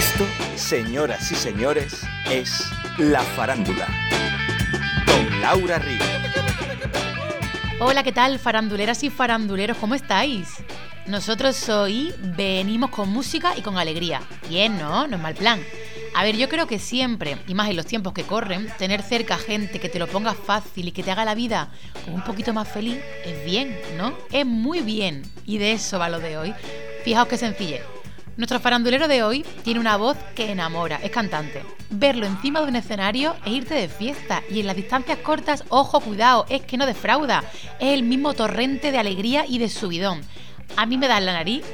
Esto, señoras y señores, es La Farándula. Con Laura Ríos. Hola, ¿qué tal, faranduleras y faranduleros? ¿Cómo estáis? Nosotros hoy venimos con música y con alegría. Bien, ¿no? No es mal plan. A ver, yo creo que siempre, y más en los tiempos que corren, tener cerca gente que te lo ponga fácil y que te haga la vida un poquito más feliz es bien, ¿no? Es muy bien. Y de eso va lo de hoy. Fijaos qué sencille. Nuestro farandulero de hoy tiene una voz que enamora, es cantante. Verlo encima de un escenario es irte de fiesta y en las distancias cortas, ojo, cuidado, es que no defrauda. Es el mismo torrente de alegría y de subidón. A mí me da la nariz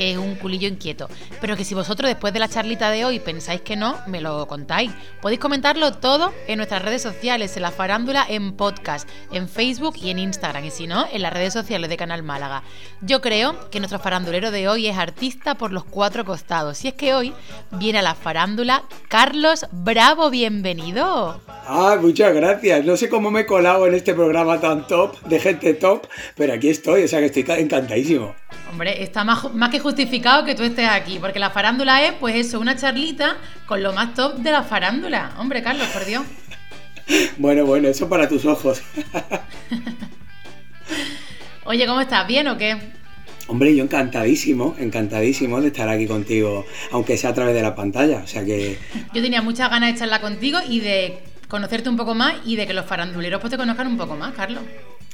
que es un culillo inquieto. Pero que si vosotros después de la charlita de hoy pensáis que no, me lo contáis. Podéis comentarlo todo en nuestras redes sociales, en la farándula, en podcast, en Facebook y en Instagram. Y si no, en las redes sociales de Canal Málaga. Yo creo que nuestro farandulero de hoy es artista por los cuatro costados. Y es que hoy viene a la farándula Carlos Bravo, bienvenido. Ah, muchas gracias. No sé cómo me he colado en este programa tan top, de gente top, pero aquí estoy, o sea que estoy encantadísimo. Hombre, está más, más que justificado que tú estés aquí, porque la farándula es, pues eso, una charlita con lo más top de la farándula. Hombre, Carlos, por Dios. bueno, bueno, eso para tus ojos. Oye, ¿cómo estás? ¿Bien o qué? Hombre, yo encantadísimo, encantadísimo de estar aquí contigo, aunque sea a través de la pantalla. O sea que. Yo tenía muchas ganas de charlar contigo y de conocerte un poco más y de que los faranduleros pues te conozcan un poco más, Carlos.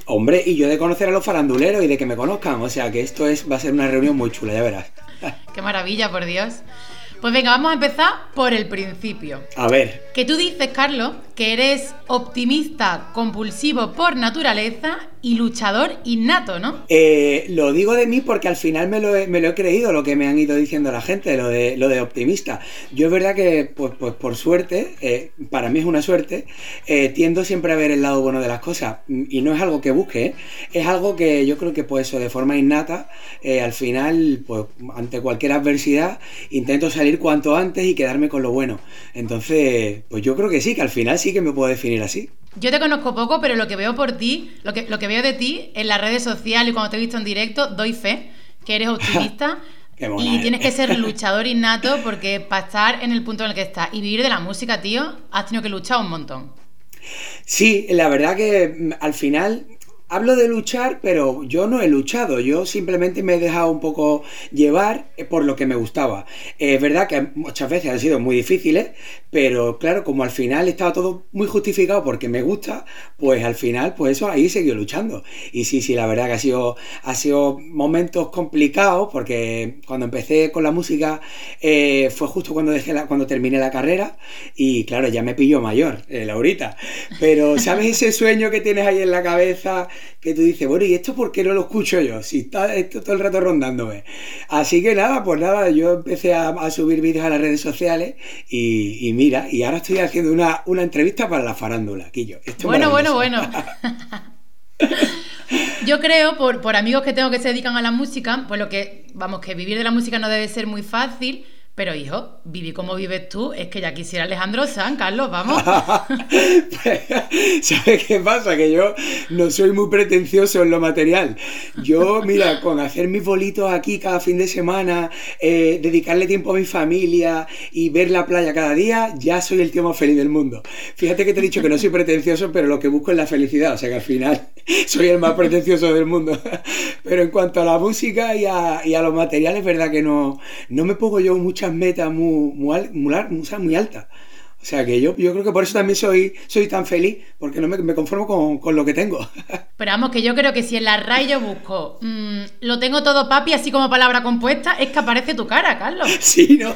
Hombre, y yo de conocer a los faranduleros y de que me conozcan. O sea que esto es, va a ser una reunión muy chula, ya verás. Qué maravilla, por Dios. Pues venga, vamos a empezar por el principio. A ver. Que tú dices, Carlos, que eres optimista, compulsivo por naturaleza y luchador innato, ¿no? Eh, lo digo de mí porque al final me lo, he, me lo, he, creído, lo que me han ido diciendo la gente, lo de, lo de optimista. Yo es verdad que, pues, pues por suerte, eh, para mí es una suerte, eh, tiendo siempre a ver el lado bueno de las cosas. Y no es algo que busque, es algo que yo creo que, pues eso, de forma innata, al final, pues ante cualquier adversidad, intento salir cuanto antes y quedarme con lo bueno. Entonces, pues yo creo que sí, que al final sí que me puedo definir así. Yo te conozco poco, pero lo que veo por ti, lo que, lo que veo de ti en las redes sociales y cuando te he visto en directo, doy fe que eres optimista. y tienes que ser luchador innato porque para estar en el punto en el que estás y vivir de la música, tío, has tenido que luchar un montón. Sí, la verdad que mm, al final Hablo de luchar, pero yo no he luchado, yo simplemente me he dejado un poco llevar eh, por lo que me gustaba. Es verdad que muchas veces han sido muy difíciles, pero claro, como al final estaba todo muy justificado porque me gusta, pues al final, pues eso ahí seguido luchando. Y sí, sí, la verdad que ha sido, ha sido momentos complicados, porque cuando empecé con la música eh, fue justo cuando dejé la, cuando terminé la carrera, y claro, ya me pilló mayor, eh, Laurita. Pero, ¿sabes ese sueño que tienes ahí en la cabeza? Que tú dices, bueno, ¿y esto por qué no lo escucho yo? Si está esto todo el rato rondándome. Así que nada, pues nada, yo empecé a, subir vídeos a las redes sociales y, mira, y ahora estoy haciendo una, una entrevista para la farándula, Quillo. bueno, bueno, bueno. Yo creo, por, por amigos que tengo que se dedican a la música, pues lo que, vamos, que vivir de la música no debe ser muy fácil pero hijo, vivir como vives tú, es que ya quisiera Alejandro San, Carlos, vamos. ¿Sabes qué pasa? Que yo no soy muy pretencioso en lo material. Yo, mira, con hacer mis bolitos aquí cada fin de semana, eh, dedicarle tiempo a mi familia y ver la playa cada día, ya soy el tío más feliz del mundo. Fíjate que te he dicho que no soy pretencioso, pero lo que busco es la felicidad. O sea que al final soy el más pretencioso del mundo. Pero en cuanto a la música y a, y a los materiales, es verdad que no, no me pongo yo muchas metas muy, muy, muy, altas. O sea que yo, yo creo que por eso también soy, soy tan feliz, porque no me, conformo con, lo que tengo. Pero vamos, que yo creo que si en la RAI yo busco, mm, lo tengo todo papi, así como palabra compuesta, es que aparece tu cara, Carlos. Sí, ¿no?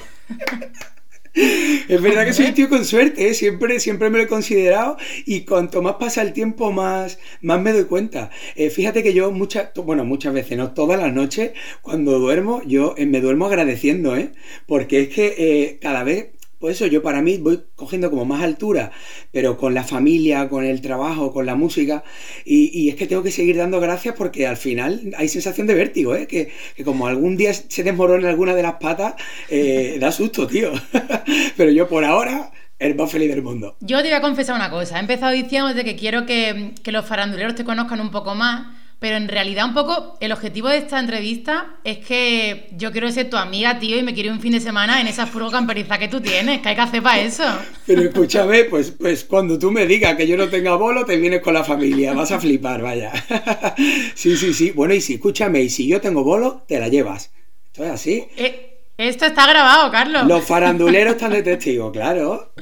Es verdad que soy un tío con suerte, ¿eh? siempre, siempre me lo he considerado y cuanto más pasa el tiempo, más, más me doy cuenta. Eh, fíjate que yo muchas, bueno, muchas veces, no todas las noches, cuando duermo, yo eh, me duermo agradeciendo, ¿eh? Porque es que cada vez pues eso, yo para mí voy cogiendo como más altura, pero con la familia, con el trabajo, con la música, y, es que tengo que seguir dando gracias porque al final hay sensación de vértigo, ¿eh? que, como algún día se desmorona alguna de las patas, eh, da susto, tío. pero yo por ahora el más feliz del mundo. Yo te voy a confesar una cosa. He empezado diciendo de que quiero que, que, los faranduleros te conozcan un poco más, pero en realidad un poco el objetivo de esta entrevista es que yo quiero ser tu amiga, tío, y me quiero ir un fin de semana en esa furgo camperiza que tú tienes, que hay que hacer para eso. Pero escúchame, pues, pues cuando tú me digas que yo no tenga bolo, te vienes con la familia, vas a flipar, vaya. sí, sí, sí. Bueno, y si, escúchame, y si yo tengo bolo, te la llevas. Esto es así. Eh, esto está grabado, Carlos. Los faranduleros están de testigo, claro.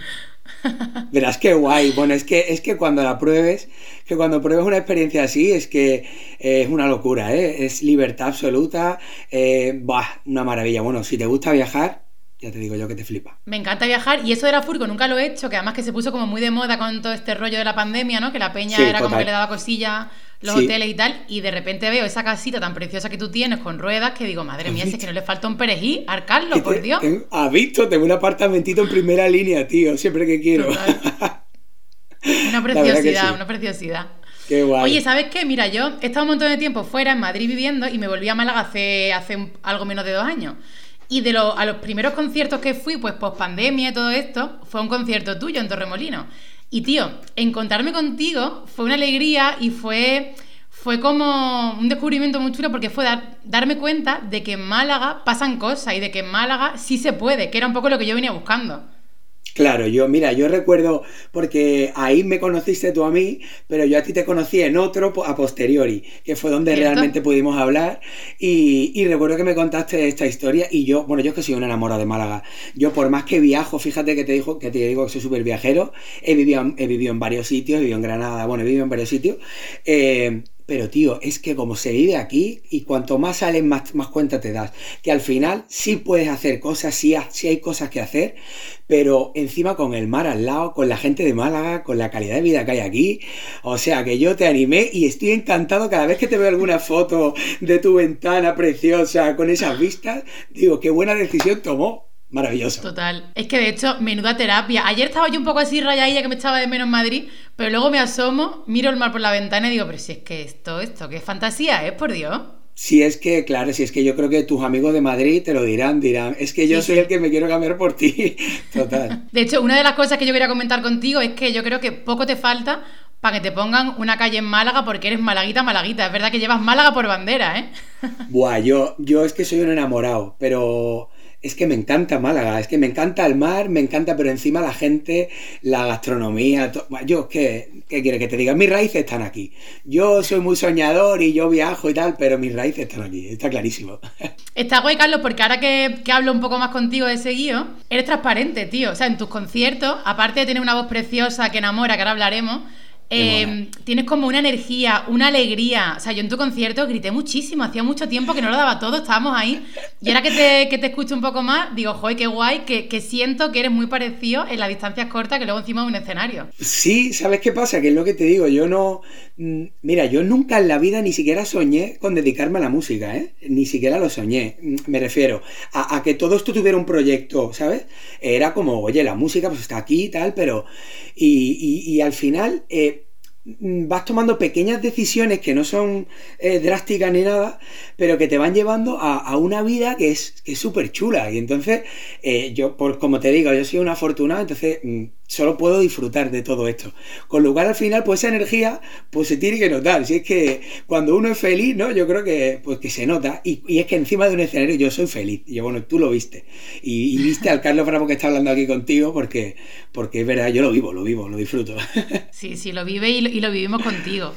Verás qué guay. Bueno, es que, es que cuando la pruebes, que cuando pruebes una experiencia así, es que eh, es una locura, ¿eh? Es libertad absoluta. Eh, una maravilla. Bueno, si te gusta viajar, ya te digo yo que te flipa. Me encanta viajar y eso de la furgo nunca lo he hecho, que además que se puso como muy de moda con todo este rollo de la pandemia, ¿no? Que la peña era como que le daba cosilla los hoteles y tal, y de repente veo esa casita tan preciosa que tú tienes con ruedas que digo, madre mía, si es que no le falta un perejil, arcarlo, por Dios. ¿Has visto? Tengo un apartamentito en primera línea, tío, siempre que quiero. una preciosidad, una preciosidad. Qué guay. Oye, ¿sabes qué? Mira, yo he estado un montón de tiempo fuera en Madrid viviendo y me volví a Málaga hace, hace algo menos de dos años. Y de a los primeros conciertos que fui, pues post pandemia y todo esto, fue un concierto tuyo en Torremolino. Y tío, encontrarme contigo fue una alegría y fue, fue como un descubrimiento muy chulo porque fue darme cuenta de que en Málaga pasan cosas y de que en Málaga sí se puede, que era un poco lo que yo venía buscando. Claro, yo, mira, yo recuerdo, porque ahí me conociste tú a mí, pero yo a ti te conocí en otro a posteriori, que fue donde realmente pudimos hablar. Y, recuerdo que me contaste esta historia y yo, bueno, yo es que soy un enamorado de Málaga. Yo por más que viajo, fíjate que te, dijo, que te digo que soy súper viajero, he vivido, he vivido en varios sitios, he vivido en Granada, bueno, he vivido en varios sitios. Eh, pero tío, es que como se vive aquí y cuanto más sales, más, más cuenta te das. Que al final sí puedes hacer cosas, sí, sí, hay cosas que hacer, pero encima con el mar al lado, con la gente de Málaga, con la calidad de vida que hay aquí. O sea que yo te animé y estoy encantado cada vez que te veo alguna foto de tu ventana preciosa con esas vistas. Digo, qué buena decisión tomó. Maravilloso. Total. Es que de hecho, menuda terapia. Ayer estaba yo un poco así rayadilla que me echaba de menos en Madrid, pero luego me asomo, miro el mar por la ventana y digo, pero si es que esto, esto, qué fantasía es, por Dios. Si es que, claro, si es que yo creo que tus amigos de Madrid te lo dirán, dirán, es que yo soy el que me quiero cambiar por ti. Total. De hecho, una de las cosas que yo quería comentar contigo es que yo creo que poco te falta para que te pongan una calle en Málaga porque eres malaguita, malaguita. Es verdad que llevas Málaga por bandera, ¿eh? Buah, yo, yo es que soy un enamorado, pero es que me encanta Málaga, es que me encanta el mar, me encanta, pero encima la gente, la gastronomía, yo, ¿qué, ¿qué quiere que te diga? Mis raíces están aquí. Yo soy muy soñador y yo viajo y tal, pero mis raíces están aquí, está clarísimo. Está guay, Carlos, porque ahora que, que hablo un poco más contigo de ese guío, eres transparente, tío. O sea, en tus conciertos, aparte de tener una voz preciosa que enamora, que ahora hablaremos, eh, tienes como una energía, una alegría. O sea, yo en tu concierto grité muchísimo, hacía mucho tiempo que no lo daba todo, estábamos ahí. Y ahora que te, que te escucho un poco más, digo, joder, qué guay, que, que, siento que eres muy parecido en las distancias cortas que luego encima de un escenario. Sí, ¿sabes qué pasa? Que es lo que te digo, yo no... Mm, mira, yo nunca en la vida ni siquiera soñé con dedicarme a la música, ¿eh? Ni siquiera lo soñé, mm, me refiero a, que todo esto tuviera un proyecto, ¿sabes? Era como, oye, la música pues está aquí y tal, pero... Y, y, al final... Eh, vas tomando pequeñas decisiones que no son eh, drásticas ni nada, pero que te van llevando a, una vida que es súper chula. Y entonces, eh, yo, por, como te digo, yo soy una afortunada, entonces mm, solo puedo disfrutar de todo esto. Con lo cual, al final, pues esa energía, pues se tiene que notar. Si es que cuando uno es feliz, ¿no? Yo creo que, pues que se nota. Y, es que encima de un escenario yo soy feliz. Y bueno, tú lo viste. Y, viste al Carlos Bravo que está hablando aquí contigo porque, porque es verdad, yo lo vivo, lo vivo, lo disfruto. Sí, sí, lo vive y lo, vivimos contigo.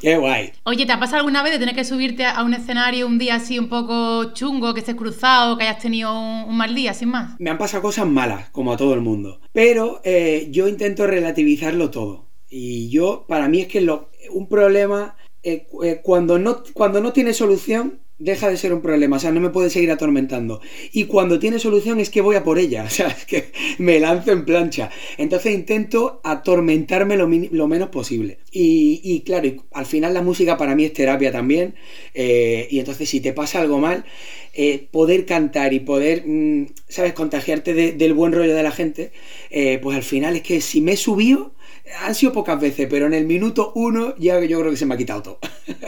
Qué guay. Oye, ¿te ha pasado alguna vez de tener que subirte a un escenario un día así un poco chungo, que estés cruzado, que hayas tenido un, mal día, sin más? Me han pasado cosas malas, como a todo el mundo. Pero eh, yo intento relativizarlo todo. Y yo, para mí es que lo, un problema, eh, eh, cuando, no, cuando no tiene solución, deja de ser un problema, o sea, no me puede seguir atormentando. Y cuando tiene solución es que voy a por ella, o sea, es que me lanzo en plancha. Entonces intento atormentarme lo, menos posible. Y, claro, al final la música para mí es terapia también. Eh, y entonces si te pasa algo mal, eh, poder cantar y poder, mm, ¿sabes?, contagiarte del buen rollo de la gente, eh, pues al final es que si me he subido han sido pocas veces, pero en el minuto uno ya yo creo que se me ha quitado todo.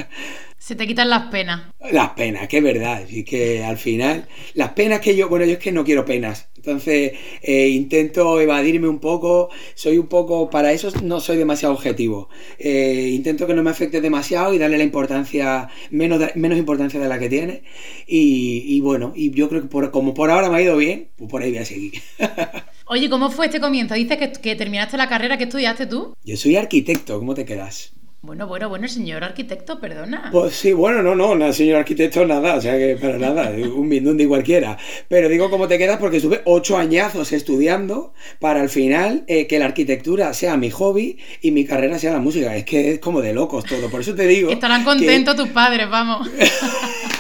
Se te quitan las penas. Las penas, que es verdad. Y que al final, las penas que yo, bueno, yo es que no quiero penas. Entonces, eh, intento evadirme un poco. Soy un poco, para eso no soy demasiado objetivo. Eh, intento que no me afecte demasiado y darle la importancia, menos, menos importancia de la que tiene. Y, bueno, y yo creo que por, como por ahora me ha ido bien, pues por ahí voy a seguir. Oye, ¿cómo fue este comienzo? Dices que, que terminaste la carrera que estudiaste tú. Yo soy arquitecto, ¿cómo te quedas? Bueno, bueno, bueno, señor arquitecto, perdona. Pues sí, bueno, no, no, no, señor arquitecto, nada, o sea que para nada, un mindundi cualquiera. Pero digo cómo te quedas porque estuve ocho añazos estudiando para al final eh, que la arquitectura sea mi hobby y mi carrera sea la música. Es que es como de locos todo, por eso te digo. Estarán contentos tus padres, vamos.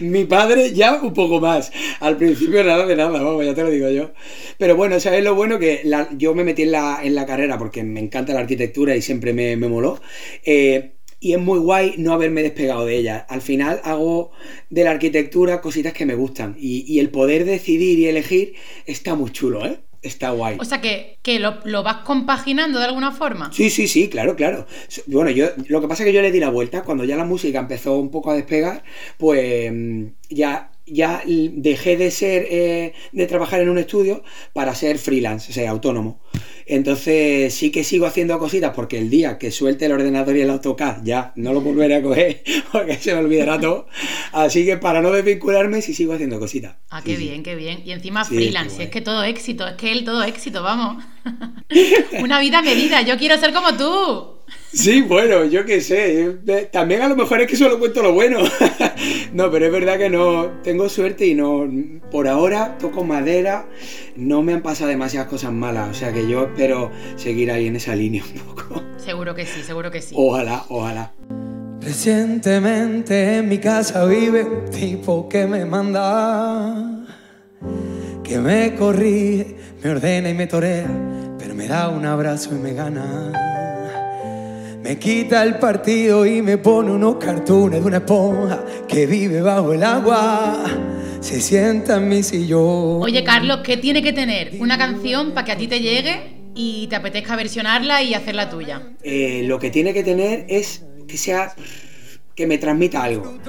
Mi padre ya un poco más. Al principio nada de nada, vamos, ya te lo digo yo. Pero bueno, ¿sabes lo bueno? Que yo me metí en la, en la carrera porque me encanta la arquitectura y siempre me, me moló. Eh, y es muy guay no haberme despegado de ella. Al final hago de la arquitectura cositas que me gustan. Y, y el poder decidir y elegir está muy chulo, ¿eh? Está guay. O sea que, lo, vas compaginando de alguna forma. Sí, sí, sí, claro, claro. Bueno, yo lo que pasa es que yo le di la vuelta. Cuando ya la música empezó un poco a despegar, pues mm, ya ya dejé de ser eh, de trabajar en un estudio para ser freelance, o sea, autónomo. Entonces sí que sigo haciendo cositas porque el día que suelte el ordenador y el AutoCAD ya no lo volveré a coger porque se me olvidará todo. Así que para no desvincularme sí sigo haciendo cositas. Ah, qué bien, qué bien. Y encima freelance, es que todo éxito, es que él todo éxito, vamos. Una vida medida, yo quiero ser como tú. Sí, bueno, yo qué sé. También a lo mejor es que solo cuento lo bueno. no, pero es verdad que no. Tengo suerte y no. Por ahora toco madera. No me han pasado demasiadas cosas malas. O sea que yo espero seguir ahí en esa línea un poco. Seguro que sí, seguro que sí. Ojalá, ojalá. Recientemente en mi casa vive un tipo que me manda. Que me corrige, me ordena y me torea. Pero me da un abrazo y me gana. Me quita el partido y me pone unos cartones de una esponja que vive bajo el agua. Se sienta en mi sillón. Oye, Carlos, ¿qué tiene que tener una canción para que a ti te llegue y te apetezca versionarla y hacerla tuya? Eh, lo que tiene que tener es que sea que me transmita algo.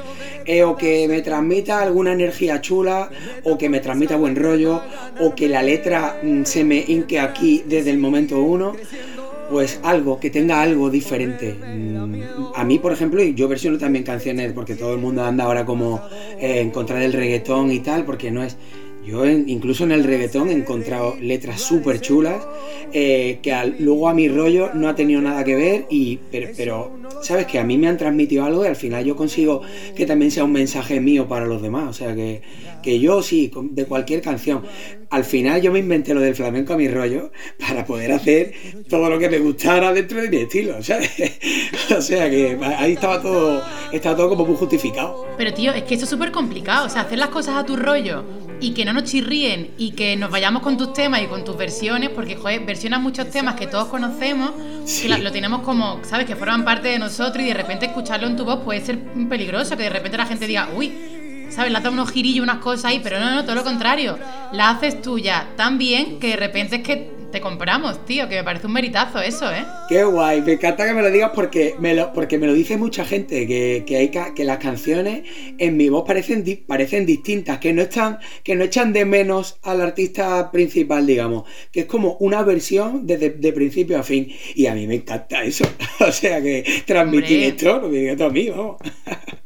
Eh, o que me transmita alguna energía chula, o que me transmita buen rollo, o que la letra mm, se me hinque aquí desde el momento uno pues algo, que tenga algo diferente. Mm, a mí, por ejemplo, yo versiono también canciones, porque todo el mundo anda ahora como eh, en contra del reggaetón y tal, porque no es... Yo incluso en el reggaetón he encontrado letras súper chulas eh, que luego a mi rollo no ha tenido nada que ver, y, pero, sabes que a mí me han transmitido algo y al final yo consigo que también sea un mensaje mío para los demás. O sea que, que yo sí, de cualquier canción al final yo me inventé lo del flamenco a mi rollo para poder hacer todo lo que me gustara dentro de mi estilo, ¿sabes? o sea que ahí estaba todo, estaba todo como muy justificado. Pero tío, es que esto es súper complicado, o sea, hacer las cosas a tu rollo y que no nos chirríen y que nos vayamos con tus temas y con tus versiones, porque joder, versionas muchos temas que todos conocemos, y lo tenemos como, ¿sabes? Que forman parte nosotros y de repente escucharlo en tu voz puede ser peligroso, que de repente la gente diga, uy, ¿sabes? Le dado unos girillos, unas cosas ahí, pero no, no, todo lo contrario. La haces tuya tan bien que de repente es que te compramos, tío, que me parece un meritazo eso, ¿eh? Qué guay, me encanta que me lo digas porque me lo, porque me lo dice mucha gente, que, hay, que las canciones en mi voz parecen, parecen distintas, que no, están, que no echan de menos al artista principal, digamos, que es como una versión desde de, principio a fin. Y a mí me encanta eso. o sea que transmitir esto, lo digo a mí, vamos.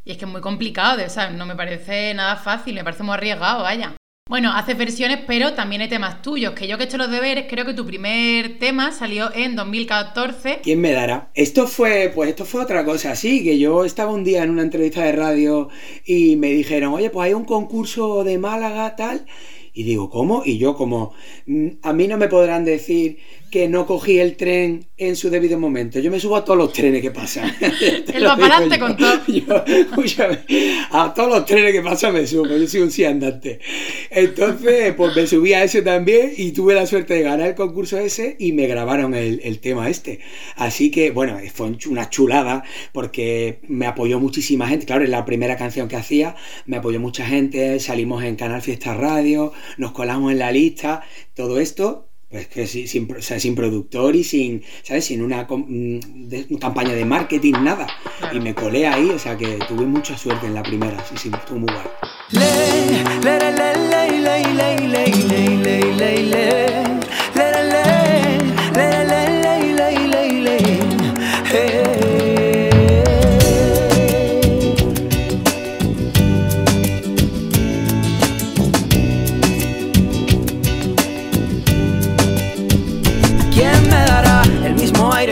Y es que es muy complicado, de, o no me parece nada fácil, me parece muy arriesgado, vaya. Bueno, haces versiones, pero también hay temas tuyos, que yo que he hecho los deberes, creo que tu primer tema salió en 2014. ¿Quién me dará? Esto fue, pues esto fue otra cosa, sí, que yo estaba un día en una entrevista de radio y me dijeron, oye, pues hay un concurso de Málaga, tal, y digo, ¿cómo? Y yo como, mm, a mí no me podrán decir que no cogí el tren en su debido momento. Yo me subo a todos los trenes que pasan. el papalante con todo. a todos los trenes que pasan me subo, yo soy un sí andante. Entonces, pues me subí a ese también y tuve la suerte de ganar el concurso ese y me grabaron el, el tema este. Así que, bueno, fue una chulada porque me apoyó muchísima gente. Claro, es la primera canción que hacía, me apoyó mucha gente, salimos en Canal Fiesta Radio, nos colamos en la lista, todo esto Pues que sí, sin, o sea, sin productor y sin, ¿sabes? Sin una, mm, campaña de marketing, nada. Y me colé ahí, o sea que tuve mucha suerte en la primera, sí, sí, estuvo muy guay.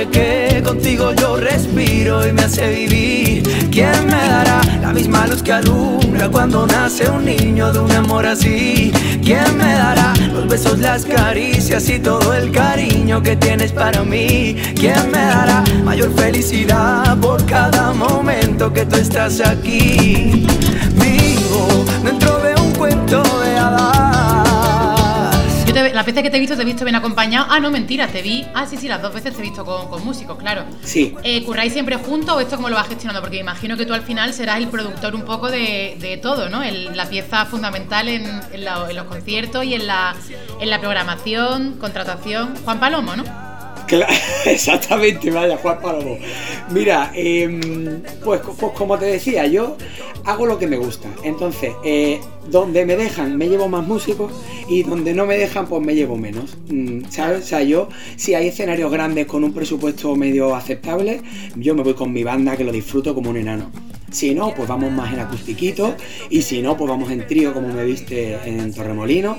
Que contigo yo respiro y me hace vivir. ¿Quién me dará la misma luz que alumbra cuando nace un niño de un amor así? ¿Quién me dará los besos, las caricias y todo el cariño que tienes para mí? ¿Quién me dará mayor felicidad por cada momento que tú estás aquí? La veces que te he visto, te he visto bien acompañado. Ah, no, mentira, te vi. Ah, sí, sí, las dos veces te he visto con, músicos, claro. Sí. Eh, ¿Curráis siempre juntos o esto cómo lo vas gestionando? Porque imagino que tú al final serás el productor un poco de, todo, ¿no? la pieza fundamental en, los conciertos y en la, en la programación, contratación. Juan Palomo, ¿no? exactamente, vaya, Juan Palomo. Mira, em, pues, pues, como te decía, yo hago lo que me gusta. Entonces, eh, donde me dejan me llevo más músicos y donde no me dejan pues me llevo menos. Mm, ¿Sabes? O sea, yo si hay escenarios grandes con un presupuesto medio aceptable, yo me voy con mi banda que lo disfruto como un enano. Si no, pues vamos más en acustiquito y si no, pues vamos en trío como me viste en Torremolino.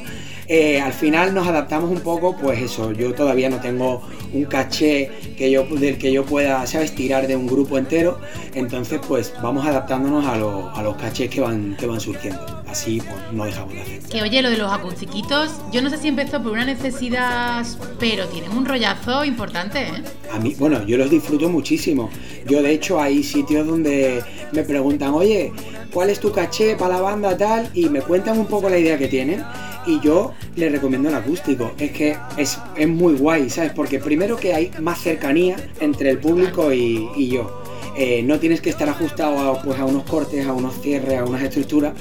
Eh, al final nos adaptamos un poco, pues eso, yo todavía no tengo un caché que yo, del que yo pueda, ¿sabes?, tirar de un grupo entero, entonces pues vamos adaptándonos a, los cachés que van, que van surgiendo, así pues no dejamos de hacer. Que oye, lo de los acustiquitos, yo no sé si empezó por una necesidad, pero tienen un rollazo importante, ¿eh? A mí, bueno, yo los disfruto muchísimo, yo de hecho hay sitios donde me preguntan, oye, ¿cuál es tu caché para la banda tal? Y me cuentan un poco la idea que tienen y yo le recomiendo el acústico. Es que es, muy guay, ¿sabes? Porque primero que hay más cercanía entre el público y, yo. Eh, no tienes que estar ajustado a, pues, a unos cortes, a unos cierres, a unas estructuras.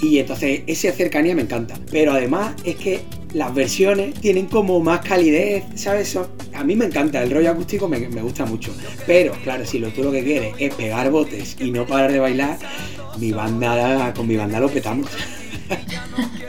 Y entonces esa cercanía me encanta. Pero además es que las versiones tienen como más calidez, ¿sabes? a mí me encanta, el rollo acústico me, gusta mucho. Pero claro, si lo, tú lo que quieres es pegar botes y no parar de bailar, mi banda, con mi banda lo petamos.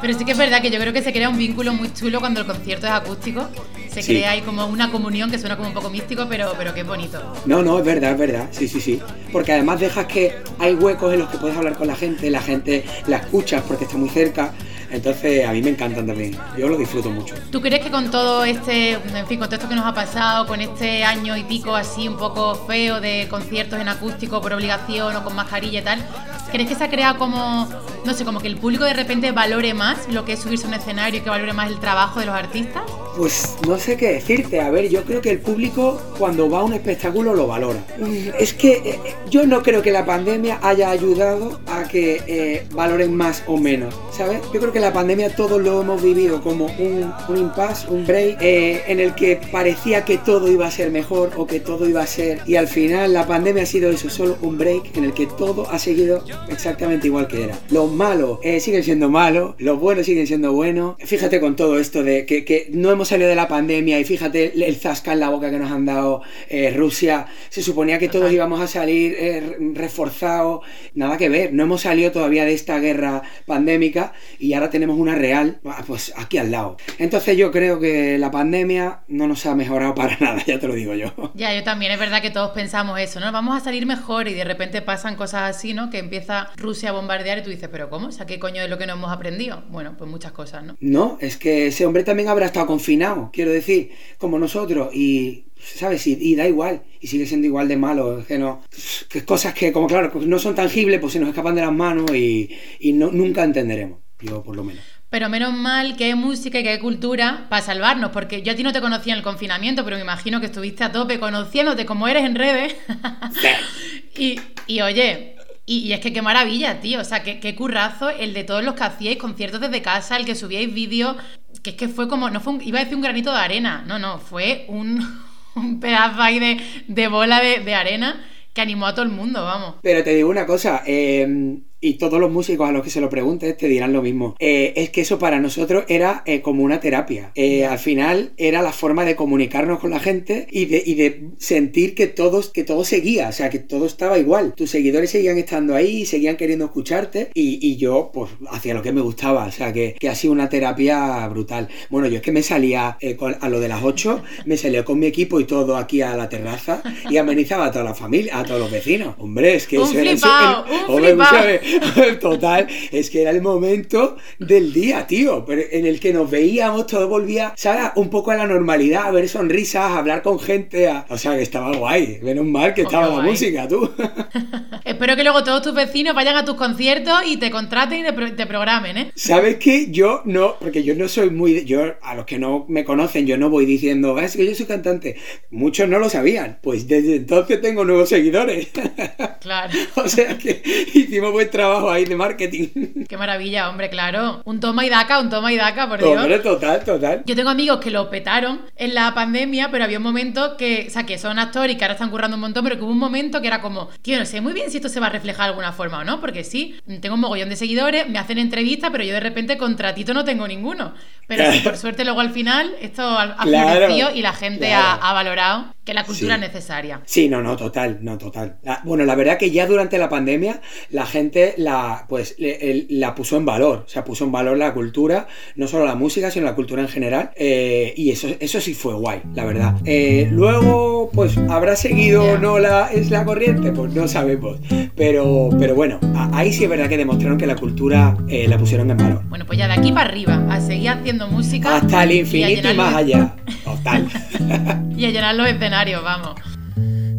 Pero sí que es verdad que yo creo que se crea un vínculo muy chulo cuando el concierto es acústico. Se crea ahí como una comunión que suena como un poco místico, pero, pero que es bonito. No, no, es verdad, es verdad. Sí, sí, sí. Porque además dejas que hay huecos en los que puedes hablar con la gente, la gente la escuchas porque está muy cerca. Entonces a mí me encantan también, yo lo disfruto mucho. ¿Tú crees que con todo este, en fin, con todo esto que nos ha pasado, con este año y pico así un poco feo de conciertos en acústico por obligación o con mascarilla y tal, ¿crees que se ha creado como, no sé, como que el público de repente valore más lo que es subirse a un escenario y que valore más el trabajo de los artistas? Pues no sé qué decirte, a ver, yo creo que el público cuando va a un espectáculo lo valora. Es que eh, yo no creo que la pandemia haya ayudado a que eh, valoren más o menos, ¿sabes? Yo creo que la pandemia todos lo hemos vivido como un, un impasse, un break, eh, en el que parecía que todo iba a ser mejor o que todo iba a ser. Y al final la pandemia ha sido eso, solo un break en el que todo ha seguido exactamente igual que era. Los malos eh, siguen siendo malos, los buenos siguen siendo buenos. Fíjate con todo esto de que, no hemos salido de la pandemia y fíjate el zasca en la boca que nos han dado eh, Rusia. Se suponía que todos íbamos a salir reforzados. Nada que ver, no hemos salido todavía de esta guerra pandémica y ahora tenemos una real, ah, pues aquí al lado. Entonces yo creo que la pandemia no nos ha mejorado para nada, ya te lo digo yo. Ya, yo también, es verdad que todos pensamos eso, ¿no? Vamos a salir mejor y de repente pasan cosas así, ¿no? Que empieza Rusia a bombardear y tú dices, pero ¿cómo? O sea, ¿qué coño es lo que no hemos aprendido? Bueno, pues muchas cosas, ¿no? No, es que ese hombre también habrá estado quiero decir, como nosotros, y ¿sabes? Y, da igual, y sigue siendo igual de malo, es que no, que cosas que como claro, no son tangibles, pues se nos escapan de las manos y, y no, nunca entenderemos, yo por lo menos. Pero menos mal que hay música y que hay cultura para salvarnos, porque yo a ti no te conocía en el confinamiento, pero me imagino que estuviste a tope conociéndote como eres en redes. y, y, oye, y, es que qué maravilla, tío. O sea, qué, qué, currazo el de todos los que hacíais conciertos desde casa, el que subíais vídeos, que es que fue como, no fue iba a decir un granito de arena, no, no, fue un, un pedazo ahí de, de bola de, de arena que animó a todo el mundo, vamos. Pero te digo una cosa, eh y todos los músicos a los que se lo preguntes te dirán lo mismo. Eh, es que eso para nosotros era eh, como una terapia. Eh, al final era la forma de comunicarnos con la gente y de, y de sentir que, todos, que todo seguía, o sea, que todo estaba igual. Tus seguidores seguían estando ahí, seguían queriendo escucharte y, y yo pues hacía lo que me gustaba, o sea, que, que, ha sido una terapia brutal. Bueno, yo es que me salía con, a lo de las 8, me salía con mi equipo y todo aquí a la terraza y amenizaba a toda la familia, a todos los vecinos. Hombre, es que un eso flipao, era... un flipao. Total, es que era el momento del día, tío, pero en el que nos veíamos, todo volvía, ¿sabes? Un poco a la normalidad, a ver sonrisas, a hablar con gente, a... o sea, que estaba guay. Menos mal que estaba la música, tú. Espero que luego todos tus vecinos vayan a tus conciertos y te contraten y te, pro- te programen, ¿eh? ¿Sabes qué? Yo no, porque yo no soy muy. Yo, a los que no me conocen, yo no voy diciendo, "Ah, es que yo soy cantante. Muchos no lo sabían. Pues desde entonces tengo nuevos seguidores. Claro. o sea que hicimos buen trabajo ahí de marketing. Qué maravilla, hombre, claro. Un toma y daca, un toma y daca, por Dios. Hombre, total, total. Yo tengo amigos que lo petaron en la pandemia, pero había un momento que, o sea, que son actores y que ahora están currando un montón, pero que hubo un momento que era como, tío, no sé muy bien si esto se va a reflejar de alguna forma o no, porque sí, tengo un mogollón de seguidores, me hacen entrevistas, pero yo de repente contratito no tengo ninguno. Pero sí, por suerte luego al final esto ha, ha Claro, florecido y la gente claro. ha, ha valorado que la cultura Sí. es necesaria. Sí, no, no, total, no, total. La- bueno, la verdad que ya durante la pandemia la gente la, pues, le- el- la puso en valor, o sea, puso en valor la cultura, no solo la música, sino la cultura en general, eh, y eso, eso sí fue guay, la verdad. Eh, luego, pues, ¿habrá seguido o no la, es la corriente? Pues no sabemos, pero, pero bueno, a- ahí sí es verdad que demostraron que la cultura eh, la pusieron en valor. Bueno, pues ya de aquí para arriba, a seguir haciendo música. Hasta el y infinito y, llenar más allá. Total. Y a llenar los escenarios, vamos.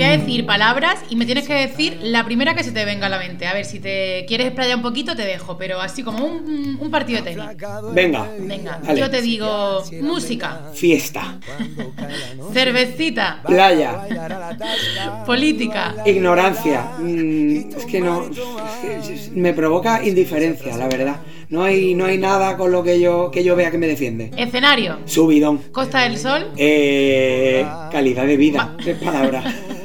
Voy a decir palabras y me tienes que decir la primera que se te venga a la mente. A ver, si te quieres explayar un poquito, te dejo, pero así como un, un partido de tenis. Venga. Venga, Dale. yo te digo música, Fiesta. cervecita, Playa. política, Ignorancia. Mm, es que no. es que me provoca indiferencia, la verdad. No hay, no hay nada con lo que yo, que yo vea que me defiende. escenario, Subidón. Costa del Sol, Eh, calidad de vida. Tres palabras.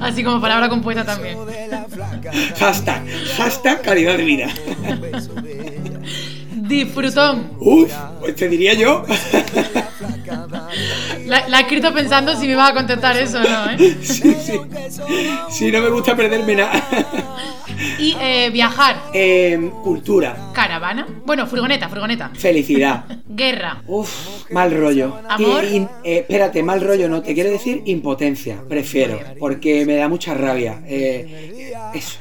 así como palabra compuesta también. Hashtag. Hashtag calidad de vida. Disfrutón. Uf, pues te diría yo. La, la he escrito pensando si me ibas a contestar eso o no, ¿eh? Sí, sí. Sí, no me gusta perderme nada. Y eh, viajar, Eh, cultura. caravana, bueno, furgoneta, furgoneta, Felicidad. guerra, Uf, mal rollo. Amor. Y- y, eh, espérate, mal rollo, no, te quiero decir impotencia, prefiero, porque me da mucha rabia. Eh, eso.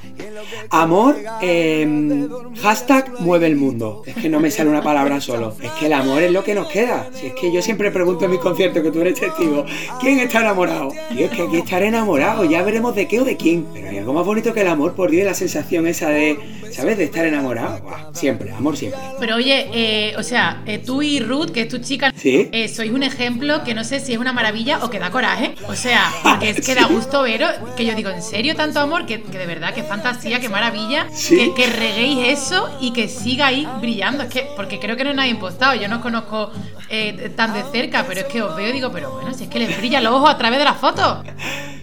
Amor, eh, hashtag mueve el mundo. Es que no me sale una palabra solo. Es que el amor es lo que nos queda. Si es que yo siempre pregunto en mis conciertos, que tú eres testigo, ¿quién está enamorado? Tío, es que aquí estar enamorado, ya veremos de qué o de quién. Pero hay algo más bonito que el amor, por Dios, y la sensación esa de, ¿sabes? De estar enamorado. Buah, siempre, amor siempre. Pero oye, eh, o sea, eh, tú y Ruth, que es tu chica, Sí. eh, sois un ejemplo que no sé si es una maravilla o que da coraje. O sea, porque es que da gusto veros, que yo digo, ¿en serio tanto amor? Que, que de verdad, qué fantasía, qué maravilla, Sí. que, que reguéis eso y que siga ahí brillando. Es que, porque creo que no es nadie impostado, yo no os conozco eh, tan de cerca, pero es que os veo y digo, pero bueno, si es que les brillan los ojos a través de las fotos.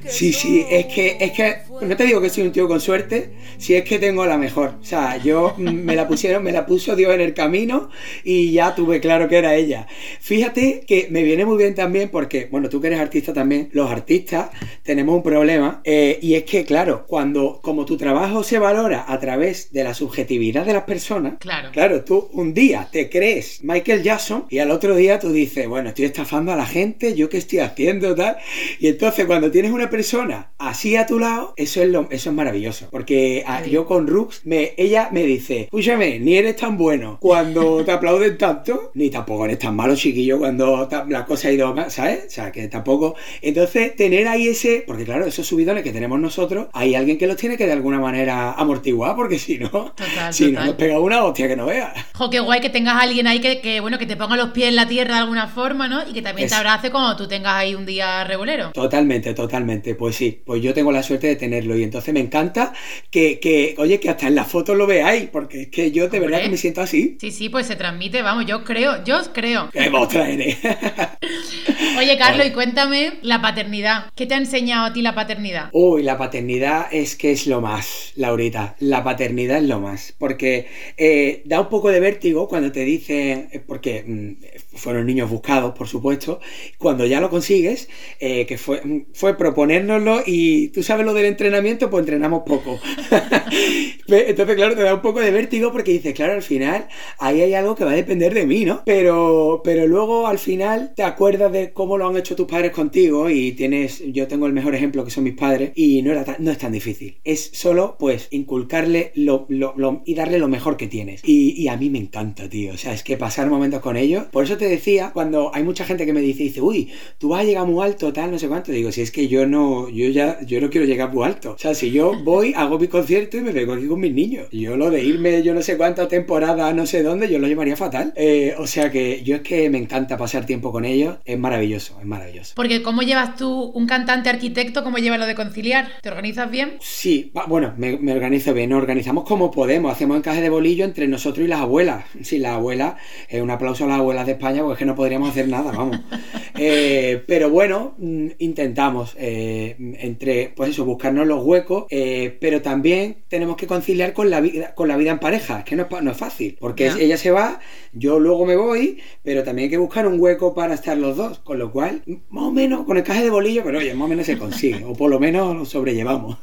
Sí, sí, es que, es que, no te digo que soy un tío con suerte, si es que tengo la mejor. O sea, yo me la pusieron, me la puso Dios en el camino y ya tuve claro que era ella. Fíjate que me viene muy bien también porque, bueno, tú que eres artista también, los artistas tenemos un problema eh, y es que, claro, cuando, como tu trabajo se valora a través de la subjetividad de las personas, Claro. Claro, tú un día te crees Michael Jackson y al otro día tú dices, bueno, estoy estafando a la gente, yo qué estoy haciendo, tal. Y entonces cuando tienes una persona así a tu lado, eso eso es, lo, eso es maravilloso. Porque ah, yo con Rux, me, ella me dice, escúchame, ni eres tan bueno cuando te aplauden tanto, ni tampoco eres tan malo, chiquillo, cuando la cosa ha ido mal, ¿sabes? O sea, que tampoco. Entonces, tener ahí ese, porque claro, esos subidones que tenemos nosotros, hay alguien que los tiene que de alguna manera amortiguar, porque si no, si no nos pega una hostia que no vea. Jo, qué guay que tengas a alguien ahí que, bueno, que te ponga los pies en la tierra de alguna forma, ¿no? Y que también te abrace cuando tú tengas ahí un día regulero. Totalmente, totalmente. Pues sí, pues yo tengo la suerte de y entonces me encanta que, que oye, que hasta en las fotos lo veáis, porque es que yo de verdad que me siento así. Sí, sí, pues se transmite, vamos, yo creo, yo creo. Oye, Carlos, y cuéntame la paternidad. ¿Qué te ha enseñado a ti la paternidad? Uy, la paternidad es que es lo más, Laurita. La paternidad es lo más. Porque eh, da un poco de vértigo cuando te dicen, eh, porque mm, fueron niños buscados, por supuesto, cuando ya lo consigues, eh, que fue, fue proponérnoslo y tú sabes lo del entrenamiento, pues entrenamos poco. Entonces, claro, te da un poco de vértigo porque dices, claro, al final ahí hay algo que va a depender de mí, ¿no? Pero, pero luego al final te acuerdas de cómo lo han hecho tus padres contigo y tienes, yo tengo el mejor ejemplo que son mis padres y no, era no es tan difícil. Es solo pues inculcarle y darle lo mejor que tienes. Y, a mí me encanta, tío. O sea, es que pasar momentos con ellos. Por eso te decía, cuando hay mucha gente que me dice, dice, uy, tú vas a llegar muy alto, tal, no sé cuánto. Digo, si es que yo no, yo ya, yo no quiero llegar muy alto. O sea, si yo voy, hago mi concierto y me vengo aquí con mis niños. Yo lo de irme, yo no sé cuánta temporada, no sé dónde, yo lo llevaría fatal. Eh, o sea que yo es que me encanta pasar tiempo con ellos. Es maravilloso, es maravilloso. Porque ¿cómo llevas tú, un cantante arquitecto, cómo llevas lo de conciliar? ¿Te organizas bien? Sí, bueno, me, organizo bien. Nos organizamos como podemos. Hacemos encaje de bolillo entre nosotros y las abuelas. Sí, las abuelas, eh, un aplauso a las abuelas de España, porque es que no podríamos hacer nada, vamos. Eh, pero bueno, mm, intentamos eh, entre, pues eso, buscarnos los huecos, pero también tenemos que conciliar con la vida, con la vida en pareja. Es que no es, fácil, porque ella se va, yo luego me voy, pero también hay que buscar un hueco para estar los dos. Con lo cual, más o menos, con el caje de bolillo, pero oye, más o menos se consigue, o por lo menos lo sobrellevamos.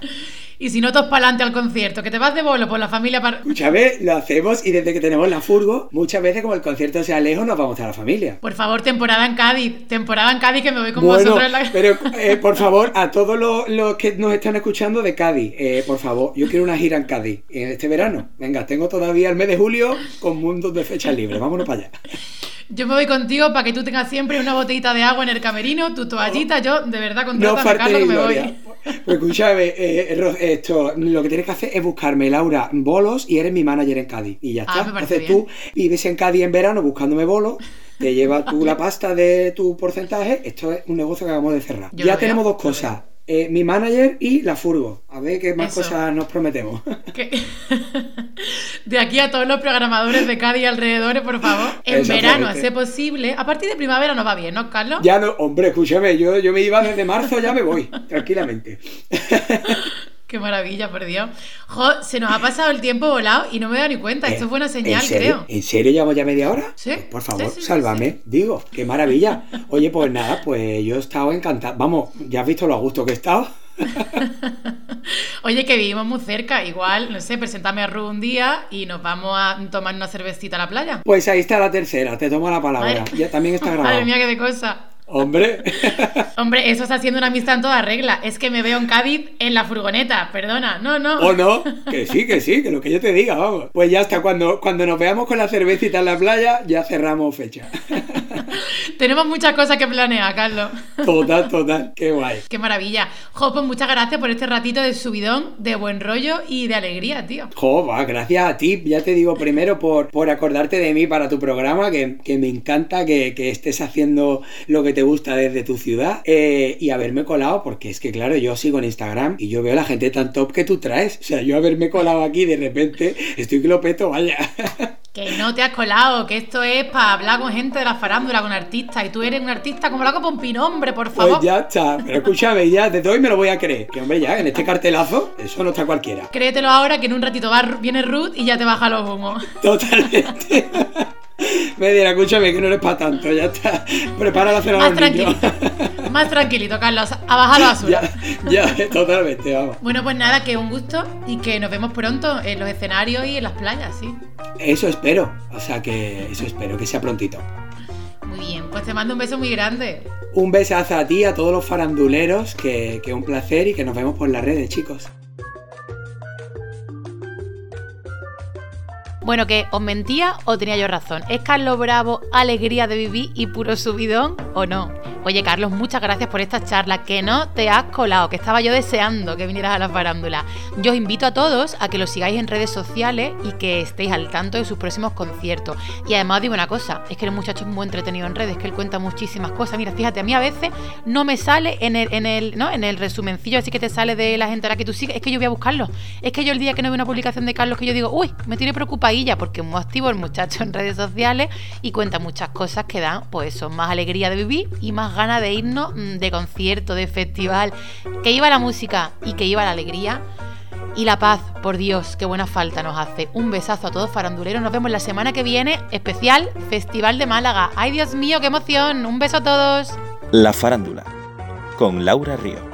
Y si no, todos para adelante al concierto, que te vas de bolo por la familia para. Escúchame, lo hacemos y desde que tenemos la furgo, muchas veces, como el concierto sea lejos, nos vamos a la familia. Por favor, temporada en Cádiz, temporada en Cádiz que me voy con vosotros en la. Pero, eh, por favor, a todos los, que nos están escuchando de Cádiz, eh, por favor, yo quiero una gira en Cádiz en este verano. Venga, tengo todavía el mes de julio con mundos de fechas libres. Vámonos para allá. Yo me voy contigo para que tú tengas siempre una botellita de agua en el camerino, tu toallita, yo de verdad contigo no que me voy. Pues escúchame, eh, eh, esto, lo que tienes que hacer es buscarme, Laura, bolos y eres mi manager en Cádiz. Y ya ah, está. Entonces tú vives en Cádiz en verano buscándome bolos, te llevas tú la pasta de tu porcentaje. Esto es un negocio que acabamos de cerrar. ya tenemos dos cosas. Eh, mi manager y la furgo. A ver qué más cosas nos prometemos. De aquí a todos los programadores de Cádiz y alrededores, por favor. En verano, a ser posible. A partir de primavera no va bien, ¿no, Carlos? Ya no, hombre, escúchame, yo, yo me iba desde marzo, ya me voy, tranquilamente. Qué maravilla, por Dios. Jo, se nos ha pasado el tiempo volado y no me he dado ni cuenta. Esto es buena señal, creo. ¿En serio llevamos ya media hora? Sí. Pues, por favor, sálvame. Digo, qué maravilla. Oye, pues nada, pues yo he estado encantado. Vamos, ya has visto lo a gusto que he estado. Oye, que vivimos muy cerca. Igual, no sé, preséntame a Ru un día y nos vamos a tomar una cervecita a la playa. Pues ahí está la tercera, te tomo la palabra. Ya también está grabado. Madre mía, qué de cosa. Hombre. Hombre, eso está haciendo una amistad en toda regla. Es que me veo en Cádiz en la furgoneta, perdona. No, no. O no, que sí, que sí, que lo que yo te diga, vamos. Pues ya hasta cuando, cuando nos veamos con la cervecita en la playa, ya cerramos fecha. Tenemos muchas cosas que planear, Carlos. Total, total. Qué guay. Qué maravilla. Jo, pues muchas gracias por este ratito de subidón, de buen rollo y de alegría, tío. Jo, va, gracias a ti. Ya te digo primero por, por acordarte de mí para tu programa, que, me encanta que, que estés haciendo lo que te gusta desde tu ciudad eh, y haberme colado, porque es que claro, yo sigo en Instagram y yo veo a la gente tan top que tú traes. O sea, yo haberme colado aquí de repente, estoy que lo peto, vaya. Que no te has colado, que esto es para hablar con gente de la farándula, con artistas, y tú eres un artista como la Pompín, hombre, por favor. Pues ya está, pero escúchame, ya de hoy me lo voy a creer. Que hombre, ya, en este cartelazo, eso no está cualquiera. Créetelo ahora que en un ratito va, viene Ruth y ya te baja los humos. Totalmente. Me dirá, escúchame, que no eres para tanto, ya está. Prepara la cena Más tranquilo. Más tranquilito, Carlos. A bajar la basura. Ya, ya, totalmente, vamos. Bueno, pues nada, que un gusto y que nos vemos pronto en los escenarios y en las playas, sí. Eso espero. O sea que eso espero, que sea prontito. Muy bien, pues te mando un beso muy grande. Un besazo a ti, a todos los faranduleros, que, que un placer y que nos vemos por las redes, chicos. Bueno, que os mentía o tenía yo razón. ¿Es Carlos Bravo alegría de vivir y puro subidón o no? Oye, Carlos, muchas gracias por esta charla, que no te has colado, que estaba yo deseando que vinieras a la farándula. Yo os invito a todos a que lo sigáis en redes sociales y que estéis al tanto de sus próximos conciertos. Y además os digo una cosa, es que el muchacho es muy entretenido en redes, que él cuenta muchísimas cosas. Mira, fíjate, a mí a veces no me sale en el, en el, ¿no? en el resumencillo así que te sale de la gente a la que tú sigues, es que yo voy a buscarlo. Es que yo el día que no veo una publicación de Carlos que yo digo, uy, me tiene porque es muy activo el muchacho en redes sociales y cuenta muchas cosas que dan, pues eso, más alegría de vivir y más ganas de irnos mm, de concierto, de festival, que iba la música y que iba la alegría. Y la paz, por Dios, qué buena falta nos hace. Un besazo a todos faranduleros. Nos vemos la semana que viene, especial Festival de Málaga. ¡Ay, Dios mío, qué emoción! Un beso a todos. La farándula, con Laura Río.